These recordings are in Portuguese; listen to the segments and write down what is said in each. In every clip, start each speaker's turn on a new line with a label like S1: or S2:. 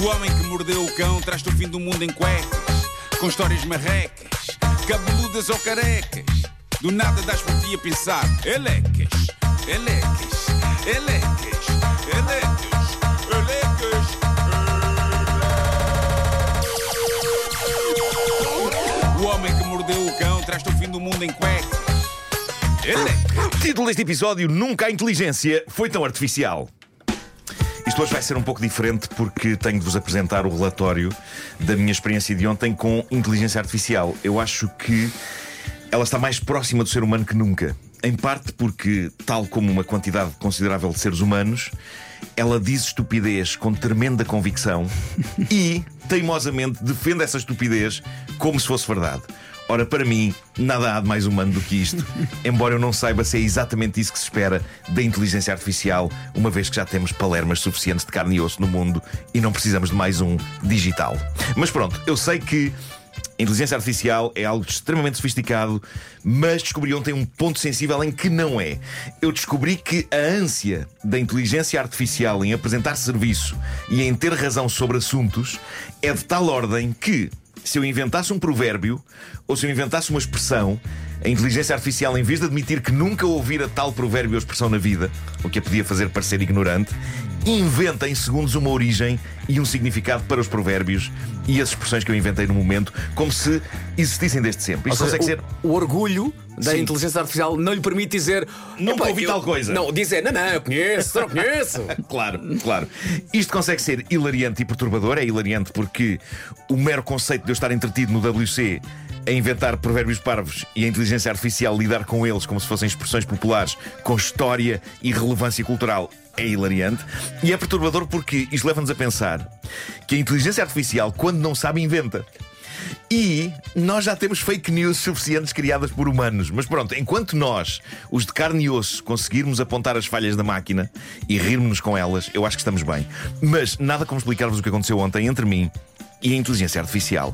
S1: O homem que mordeu o cão traz-te o fim do mundo em cuecas, com histórias marrecas, cabeludas ou carecas. Do nada das por ti a pensar, elecas, elecas, elecas, elecas, elecas. O homem que mordeu o cão traz-te o fim do mundo em cuecas. Elecas.
S2: Título deste episódio: Nunca a inteligência foi tão artificial. Isto hoje vai ser um pouco diferente porque tenho de vos apresentar o relatório da minha experiência de ontem com inteligência artificial. Eu acho que ela está mais próxima do ser humano que nunca. Em parte porque, tal como uma quantidade considerável de seres humanos, ela diz estupidez com tremenda convicção e, teimosamente, defende essa estupidez como se fosse verdade. Ora, para mim, nada há de mais humano do que isto, embora eu não saiba se é exatamente isso que se espera da inteligência artificial, uma vez que já temos palermas suficientes de carne e osso no mundo e não precisamos de mais um digital. Mas pronto, eu sei que a inteligência artificial é algo extremamente sofisticado, mas descobri ontem um ponto sensível em que não é. Eu descobri que a ânsia da inteligência artificial em apresentar serviço e em ter razão sobre assuntos é de tal ordem que, se eu inventasse um provérbio ou se eu inventasse uma expressão, a inteligência artificial, em vez de admitir que nunca ouvira tal provérbio ou expressão na vida, o que a podia fazer parecer ignorante, inventa em segundos uma origem e um significado para os provérbios e as expressões que eu inventei no momento, como se existissem desde sempre. Isto
S3: seja,
S2: consegue ser.
S3: o, o orgulho da
S2: Sim.
S3: inteligência artificial não lhe permite dizer
S2: Nunca
S3: "Epá,
S2: ouvi
S3: eu-
S2: tal coisa."
S3: Não, dizer, não, não, eu conheço, não conheço.
S2: Claro, claro. Isto consegue ser hilariante e perturbador. É hilariante porque o mero conceito de eu estar entretido no WC a inventar provérbios parvos e a inteligência artificial lidar com eles como se fossem expressões populares com história e relevância cultural é hilariante. E é perturbador porque isto leva-nos a pensar que a inteligência artificial, quando não sabe, inventa. E nós já temos fake news suficientes criadas por humanos. Mas pronto, enquanto nós, os de carne e osso, conseguirmos apontar as falhas da máquina e rirmos com elas, eu acho que estamos bem. Mas nada como explicar-vos o que aconteceu ontem entre mim e a inteligência artificial.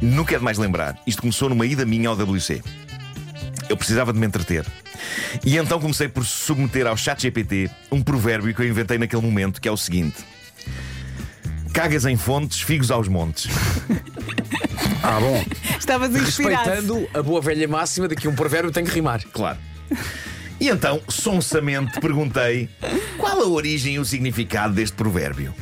S2: Não quero mais lembrar. Isto começou numa ida minha ao WC. Eu precisava de me entreter. E então comecei por submeter ao chat GPT um provérbio que eu inventei naquele momento, que é o seguinte: Cagas em fontes, figos aos montes.
S3: Ah, bom.
S4: Estavas inspirado.
S3: Respeitando a boa velha máxima de que um provérbio tem que rimar.
S2: Claro. E então, sonsamente, perguntei qual a origem e o significado deste provérbio.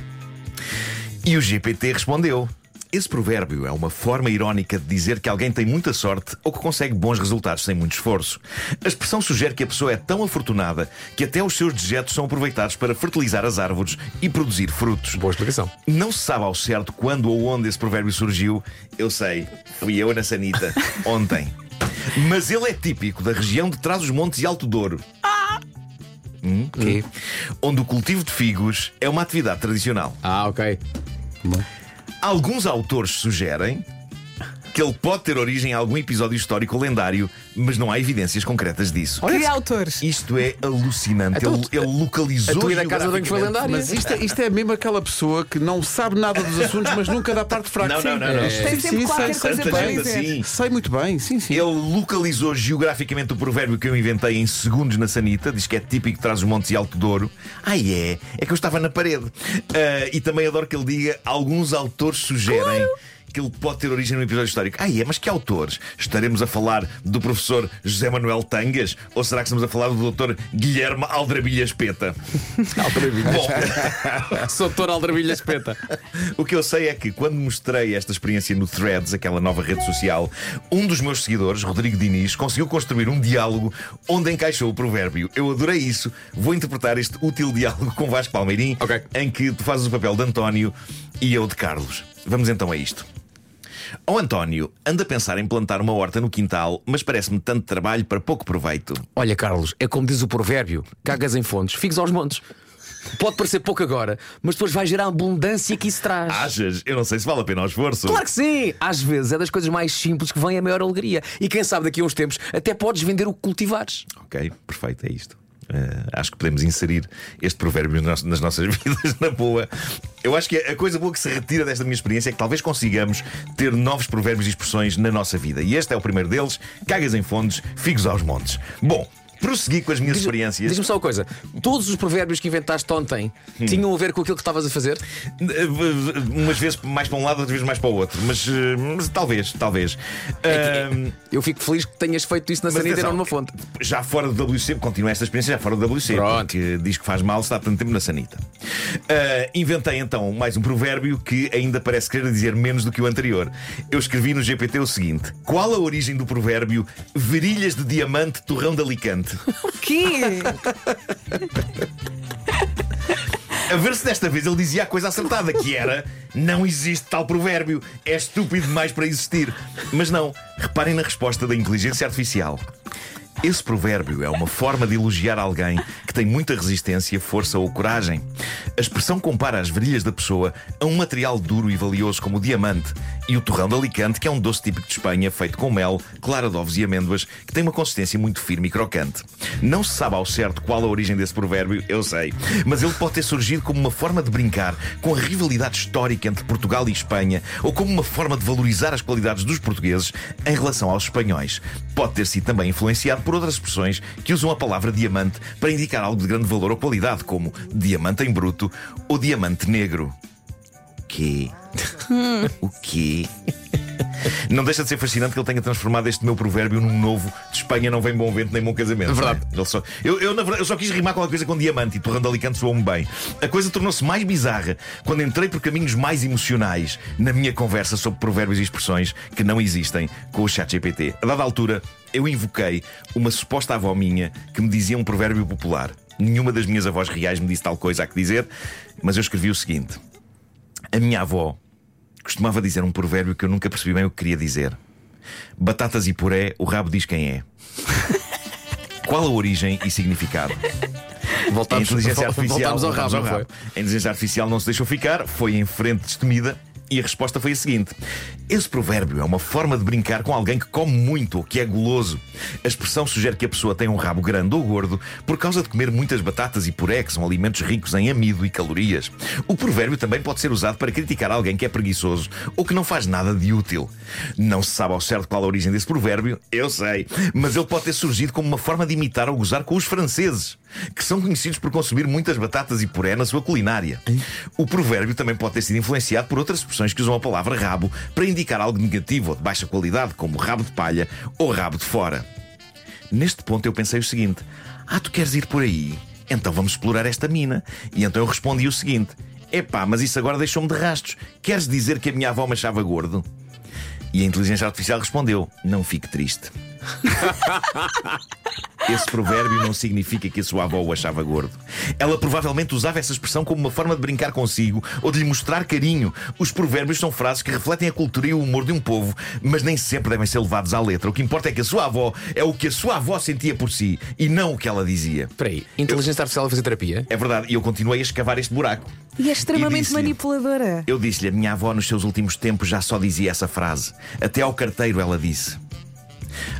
S2: E o GPT respondeu: Esse provérbio é uma forma irónica de dizer que alguém tem muita sorte ou que consegue bons resultados sem muito esforço. A expressão sugere que a pessoa é tão afortunada que até os seus dejetos são aproveitados para fertilizar as árvores e produzir frutos.
S3: Boa explicação.
S2: Não se sabe ao certo quando ou onde esse provérbio surgiu. Eu sei, fui eu na Sanita, ontem. Mas ele é típico da região de Trás-os-Montes e Alto Douro,
S3: Ok.
S2: onde o cultivo de figos é uma atividade tradicional.
S3: Ah, ok.
S2: Alguns autores sugerem que ele pode ter origem em algum episódio histórico ou lendário, mas não há evidências concretas disso.
S4: Que autores?
S2: Isto é alucinante.
S3: Então,
S2: ele, ele localizou.
S3: a tua ida à casa de banho foi lendária.
S5: Mas isto é, isto é mesmo aquela pessoa que não sabe nada dos assuntos, mas nunca dá parte fraca.
S2: Não, não,
S5: Sim.
S2: não, não.
S5: É.
S4: Tem sempre
S5: Sim,
S4: qualquer
S5: sei,
S4: coisa para dizer.
S2: assim.
S5: Sei muito bem, sim, sim.
S2: Ele localizou geograficamente o provérbio que eu inventei em segundos na Sanita, diz que é típico de trás os montes e Alto Douro. Ah, é? É que eu estava na parede. Ah, e também adoro que ele diga: alguns autores sugerem. Que ele pode ter origem num episódio histórico. Ah, é? Mas que autores? Estaremos a falar do professor José Manuel Tangas? Ou será que estamos a falar do doutor Guilherme Aldrabilhas Peta? Bom,
S3: Sou doutor Aldrabilha Espeta.
S2: o que eu sei é que quando mostrei esta experiência no Threads, aquela nova rede social, um dos meus seguidores, Rodrigo Diniz, conseguiu construir um diálogo onde encaixou o provérbio. Eu adorei isso. Vou interpretar este útil diálogo com Vasco Palmeirim,
S3: Ok.
S2: em que tu fazes o papel de António e eu de Carlos. Vamos então a isto. Ó António, anda a pensar em plantar uma horta no quintal, mas parece-me tanto trabalho para pouco proveito.
S3: Olha, Carlos, é como diz o provérbio: cagas em fontes, figos aos montes. Pode parecer pouco agora, mas depois vai gerar a abundância que isso traz.
S2: Achas? Eu não sei se vale a pena o esforço.
S3: Claro que sim! Às vezes é das coisas mais simples que vem a maior alegria. E quem sabe daqui a uns tempos até podes vender o que cultivares.
S2: Ok, perfeito, é isto. Eh, acho que podemos inserir este provérbio nas, nossas vidas, na boa. Eu acho que a coisa boa que se retira desta minha experiência é que talvez consigamos ter novos provérbios e expressões na nossa vida. E este é o primeiro deles: cagas em fontes, figos aos montes. Bom. Prossegui com as minhas experiências.
S3: Diz-me só uma coisa: todos os provérbios que inventaste ontem
S2: Hum.
S3: tinham a ver com aquilo que estavas a fazer?
S2: Umas vezes mais para um lado, outras vezes mais para o outro. Mas, eh, mas talvez, talvez. Ahm,
S3: Eu fico feliz que tenhas feito isso na sanita e não numa fonte.
S2: Já fora do WC, continua esta experiência já fora do WC,
S3: Pronto.
S2: porque diz que faz mal estar tanto tempo na sanita. Ah, inventei então mais um provérbio que ainda parece querer dizer menos do que o anterior. Eu escrevi no GPT o seguinte: Qual a origem do provérbio virilhas de diamante, torrão de Alicante?
S4: O quê?
S2: A ver se desta vez ele dizia a coisa acertada, que era não existe tal provérbio, é estúpido demais para existir. Mas não, reparem na resposta da inteligência artificial. Esse provérbio é uma forma de elogiar alguém que tem muita resistência, força ou coragem. A expressão compara as virilhas da pessoa a um material duro e valioso como o diamante e o torrão de Alicante, que é um doce típico de Espanha feito com mel, clara de ovos e amêndoas, que tem uma consistência muito firme e crocante. Não se sabe ao certo qual a origem desse provérbio, eu sei, mas ele pode ter surgido como uma forma de brincar com a rivalidade histórica entre Portugal e Espanha ou como uma forma de valorizar as qualidades dos portugueses em relação aos espanhóis. Pode ter sido também influenciado por outras expressões que usam a palavra diamante para indicar algo de grande valor ou qualidade, como diamante em bruto ou diamante negro. O quê? O quê? Não deixa de ser fascinante que ele tenha transformado este meu provérbio num novo de Espanha não vem bom vento nem bom casamento.
S3: Verdade.
S2: é? Ele só- eu, eu, na verdade, eu só quis rimar qualquer coisa com diamante e torrando Alicante soou-me bem. A coisa tornou-se mais bizarra quando entrei por caminhos mais emocionais na minha conversa sobre provérbios e expressões que não existem com o ChatGPT. A dada altura, eu invoquei uma suposta avó minha que me dizia um provérbio popular. Nenhuma das minhas avós reais me disse tal coisa a que dizer, mas eu escrevi o seguinte: A minha avó costumava dizer um provérbio que eu nunca percebi bem o que queria dizer. Batatas e puré, o rabo diz quem é. Qual a origem e significado? A
S3: Voltámos,
S2: inteligência artificial,
S3: voltámos ao rabo,
S2: voltámos
S3: não
S2: ao
S3: foi?
S2: rabo. A inteligência artificial não se deixou ficar, foi em frente destemida. E a resposta foi a seguinte: Esse provérbio é uma forma de brincar com alguém que come muito ou que é goloso. A expressão sugere que a pessoa tem um rabo grande ou gordo por causa de comer muitas batatas e puré, que são alimentos ricos em amido e calorias. O provérbio também pode ser usado para criticar alguém que é preguiçoso ou que não faz nada de útil. Não se sabe ao certo qual a origem desse provérbio, eu sei, mas ele pode ter surgido como uma forma de imitar ou gozar com os franceses, que são conhecidos por consumir muitas batatas e puré na sua culinária. O provérbio também pode ter sido influenciado por outras expressões que usam a palavra rabo para indicar algo negativo ou de baixa qualidade, como rabo de palha ou rabo de fora. Neste ponto eu pensei o seguinte: Ah, tu queres ir por aí? Então vamos explorar esta mina. E então eu respondi o seguinte: Epá, mas isso agora deixou-me de rastros. Queres dizer que a minha avó me achava gordo? E a inteligência artificial respondeu: Não fique triste. Esse provérbio não significa que a sua avó o achava gordo. Ela provavelmente usava essa expressão como uma forma de brincar consigo ou de lhe mostrar carinho. Os provérbios são frases que refletem a cultura e o humor de um povo, mas nem sempre devem ser levados à letra. O que importa é que a sua avó é o que a sua avó sentia por si e não o que ela dizia.
S3: Espera aí, inteligência artificial a fazer terapia?
S2: É verdade, e eu continuei a escavar este buraco.
S4: E é extremamente
S2: disse-lhe-
S4: manipuladora.
S2: Eu disse-lhe, a minha avó nos seus últimos tempos já só dizia essa frase. Até ao carteiro ela disse.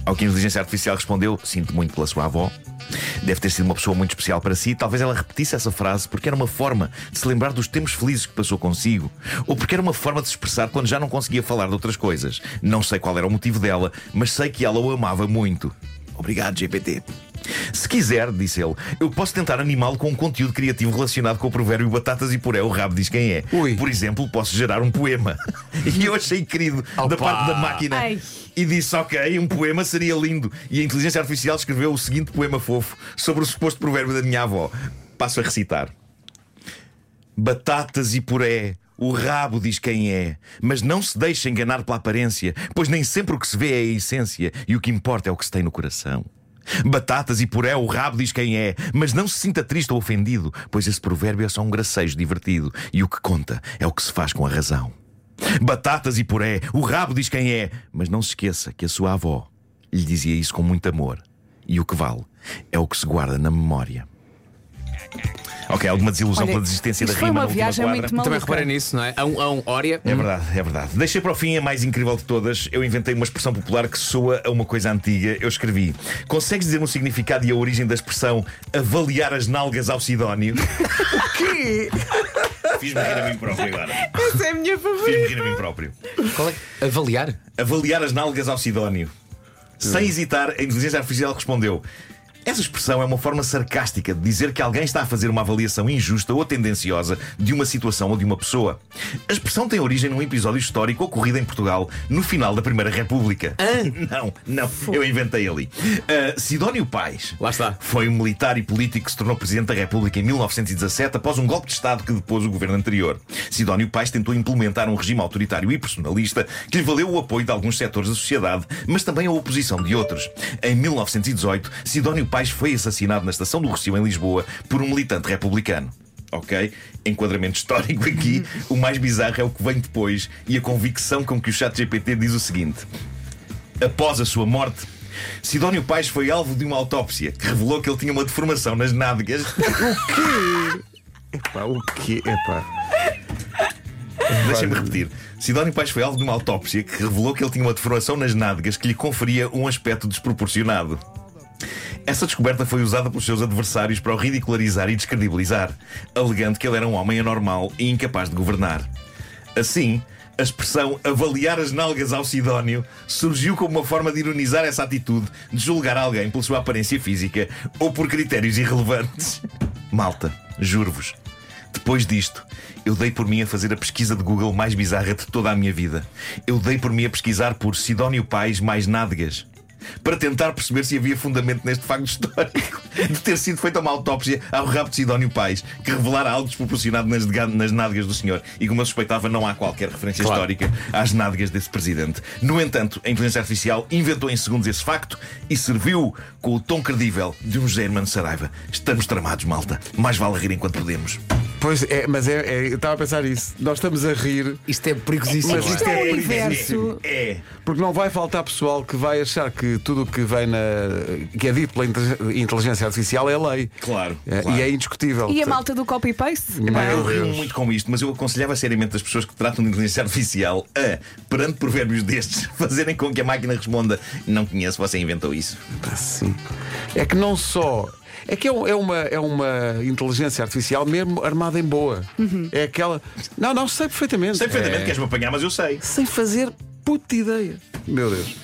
S2: Ao que a inteligência artificial respondeu: Sinto muito pela sua avó. Deve ter sido uma pessoa muito especial para si. Talvez ela repetisse essa frase porque era uma forma de se lembrar dos tempos felizes que passou consigo. Ou porque era uma forma de se expressar quando já não conseguia falar de outras coisas. Não sei qual era o motivo dela, mas sei que ela o amava muito. Obrigado, GPT. Se quiser, disse ele, eu posso tentar animá-lo com um conteúdo criativo relacionado com o provérbio batatas e puré, o rabo diz quem é.
S3: Ui.
S2: Por exemplo, posso gerar um poema. e eu achei querido da
S3: Opa!
S2: parte da máquina.
S4: Ai.
S2: E disse, ok, um poema seria lindo. E a inteligência artificial escreveu o seguinte poema fofo sobre o suposto provérbio da minha avó. Passo a recitar. Batatas e puré. O rabo diz quem é, mas não se deixe enganar pela aparência, pois nem sempre o que se vê é a essência e o que importa é o que se tem no coração. Batatas e puré, o rabo diz quem é, mas não se sinta triste ou ofendido, pois esse provérbio é só um gracejo divertido e o que conta é o que se faz com a razão. Batatas e puré, o rabo diz quem é, mas não se esqueça que a sua avó lhe dizia isso com muito amor e o que vale é o que se guarda na memória. Ok, alguma desilusão
S4: Olha,
S2: pela desistência da
S4: isto foi
S2: rima
S4: uma
S2: na última
S4: viagem
S2: quadra?
S4: muito
S3: Também
S4: maluca.
S3: reparei nisso, não é? A um, a um Ória.
S2: É verdade, é verdade. Deixei para o fim a mais incrível de todas. Eu inventei uma expressão popular que soa a uma coisa antiga. Eu escrevi: Consegues dizer um significado e a origem da expressão avaliar as nalgas ao Sidónio?
S4: Que?
S2: Fiz-me rir a mim próprio agora.
S4: Essa é a minha
S2: Fiz-me
S4: favorita.
S2: rir a mim próprio.
S3: Qual é? Avaliar?
S2: Avaliar as nálgas ao Sidónio. Sem hesitar, a inteligência artificial respondeu: Essa expressão é uma forma sarcástica de dizer que alguém está a fazer uma avaliação injusta ou tendenciosa de uma situação ou de uma pessoa. A expressão tem origem num episódio histórico ocorrido em Portugal no final da Primeira República. Não, não, eu inventei ali. Uh, Sidónio Pais
S3: Lá está.
S2: foi um militar e político que se tornou Presidente da República em 1917 após um golpe de Estado que depôs o governo anterior. Sidónio Pais tentou implementar um regime autoritário e personalista que lhe valeu o apoio de alguns setores da sociedade, mas também a oposição de outros. Em 1918, Sidónio Pais foi assassinado na estação do Rossio em Lisboa por um militante republicano. Ok? Enquadramento histórico aqui. O mais bizarro é o que vem depois e a convicção com que o chat GPT diz o seguinte. Após a sua morte, Sidónio Pais foi alvo de uma autópsia que revelou que ele tinha uma deformação nas nádegas.
S5: Epá, o quê? Epá.
S2: Deixem-me repetir. Sidónio Pais foi alvo de uma autópsia que revelou que ele tinha uma deformação nas nádegas que lhe conferia um aspecto desproporcionado. Essa descoberta foi usada pelos seus adversários para o ridicularizar e descredibilizar, alegando que ele era um homem anormal e incapaz de governar. Assim, a expressão avaliar as nalgas ao Sidónio surgiu como uma forma de ironizar essa atitude de julgar alguém pela sua aparência física ou por critérios irrelevantes. Malta, juro-vos, depois disto, eu dei por mim a fazer a pesquisa de Google mais bizarra de toda a minha vida. Eu dei por mim a pesquisar por Sidónio Pais mais nádegas. Para tentar perceber se havia fundamento neste facto histórico de ter sido feita uma autópsia ao rabo de Sidónio Pais que revelara algo desproporcionado nas, nas nádegas do senhor. E como eu suspeitava, não há qualquer referência
S3: Claro.
S2: histórica às nádegas desse presidente. No entanto, a inteligência artificial inventou em segundos esse facto e serviu com o tom credível de um José Hermano Saraiva. Estamos tramados, malta. Mais vale rir enquanto podemos.
S5: Pois é, mas é, é- eu estava a pensar isso. Nós estamos a rir
S3: Isto é perigosíssimo.
S5: Mas isto
S4: é o
S2: É,
S4: inverso.
S2: É.
S5: porque não vai faltar pessoal que vai achar que tudo o que vem na. que é dito pela inte- inteligência artificial é lei.
S2: Claro,
S5: É,
S2: claro.
S5: E é indiscutível.
S4: E a malta do copy-paste?
S2: Eu rio muito com isto, mas eu aconselhava seriamente as pessoas que tratam de inteligência artificial a, perante provérbios destes, fazerem com que a máquina responda: Não conheço, você inventou isso.
S5: Sim. É que não só. É que é, um- é uma, é uma inteligência artificial mesmo armada em boa. É aquela. Não, não, sei perfeitamente.
S2: Sei perfeitamente
S5: É.
S2: que queres-me apanhar, mas eu sei.
S5: Sem fazer puta ideia. Meu Deus.